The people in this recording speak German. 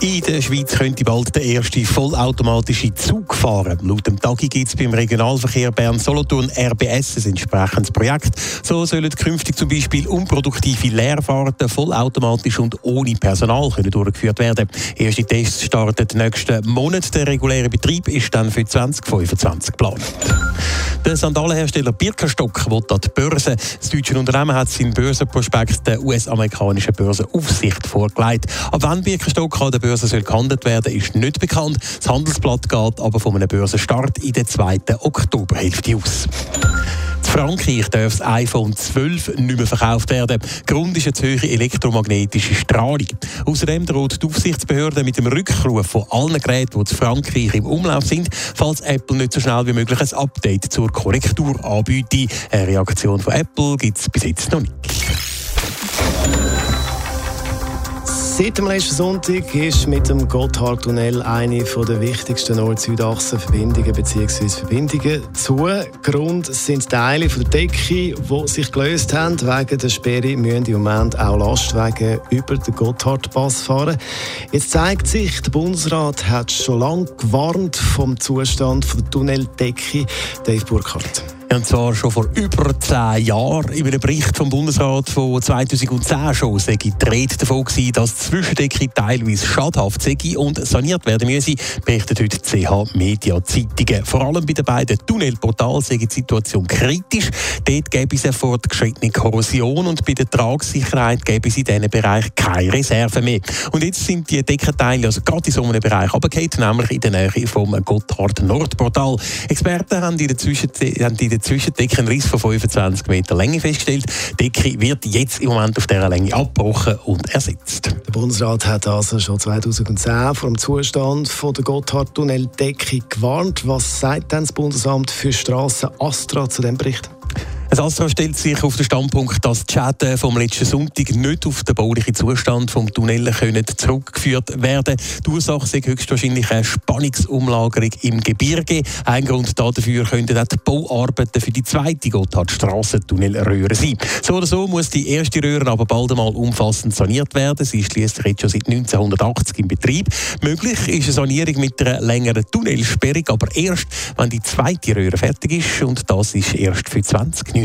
In der Schweiz könnte bald der erste vollautomatische Zug fahren. Laut dem Tagi gibt es beim Regionalverkehr Bern-Solothurn RBS ein entsprechendes Projekt. So sollen künftig zum Beispiel unproduktive Leerfahrten vollautomatisch und ohne Personal können durchgeführt werden. Erste Tests starten nächsten Monat. Der reguläre Betrieb ist dann für 2025 geplant. Der Sandalenhersteller Birkenstock will an die Börse. Das deutsche Unternehmen hat seinen Börsenprospekt der US-amerikanischen Börsenaufsicht vorgelegt. Ab wann Birkenstock an der Börse soll gehandelt werden, ist nicht bekannt. Das Handelsblatt geht aber von einem Börsenstart in der zweiten Oktoberhälfte aus. In Frankreich darf das iPhone 12 nicht mehr verkauft werden. Grund ist eine zu hohe elektromagnetische Strahlung. Außerdem droht die Aufsichtsbehörde mit dem Rückruf von allen Geräten, die in Frankreich im Umlauf sind, falls Apple nicht so schnell wie möglich ein Update zur Korrektur anbietet. Eine Reaktion von Apple gibt es bis jetzt noch nicht. Seit dem letzten Sonntag ist mit dem Gotthardtunnel eine der wichtigsten Nord-Süd-Achsen-Verbindungen bzw. Verbindungen zu. Grund sind Teile der Decke, die sich gelöst haben. Wegen der Sperre müssen im Moment auch Lastwagen über den Gotthardpass fahren. Jetzt zeigt sich, der Bundesrat hat schon lange gewarnt vom Zustand der Tunneldecke. Dave Burkhardt. Und zwar schon vor über zehn Jahren. In einem Bericht vom Bundesrat von 2010 schon sei die Rede davon gewesen, dass Zwischendecke teilweise schadhaft sei und saniert werden müsse, berichtet heute CH Media Zeitungen. Vor allem bei den beiden Tunnelportalen sei die Situation kritisch. Dort gäbe es eine fortgeschrittene Korrosion und bei der Tragsicherheit gäbe es in diesem Bereich keine Reserve mehr. Und jetzt sind die Deckenteile also gerade in so einem Bereich runtergefallen, nämlich in der Nähe vom Gotthard-Nordportal. Experten haben in der Zwischendecke der Zwischendecke einen Riss von 25 Meter Länge festgestellt. Die Decke wird jetzt im Moment auf dieser Länge abgebrochen und ersetzt. Der Bundesrat hat also schon 2010 vor dem Zustand von der Gotthardtunneldecke gewarnt. Was sagt denn das Bundesamt für Straßen Astra zu dem Bericht? Das Astra stellt sich auf den Standpunkt, dass die Schäden vom letzten Sonntag nicht auf den baulichen Zustand des Tunnels können zurückgeführt werden Die Ursache ist höchstwahrscheinlich eine Spannungsumlagerung im Gebirge. Ein Grund dafür könnten auch die Bauarbeiten für die zweite Gotthardstraßentunnelröhre sein. So oder so muss die erste Röhre aber bald einmal umfassend saniert werden. Sie ist schließlich jetzt schon seit 1980 im Betrieb. Möglich ist eine Sanierung mit einer längeren Tunnelsperrung, aber erst, wenn die zweite Röhre fertig ist. Und das ist erst für 20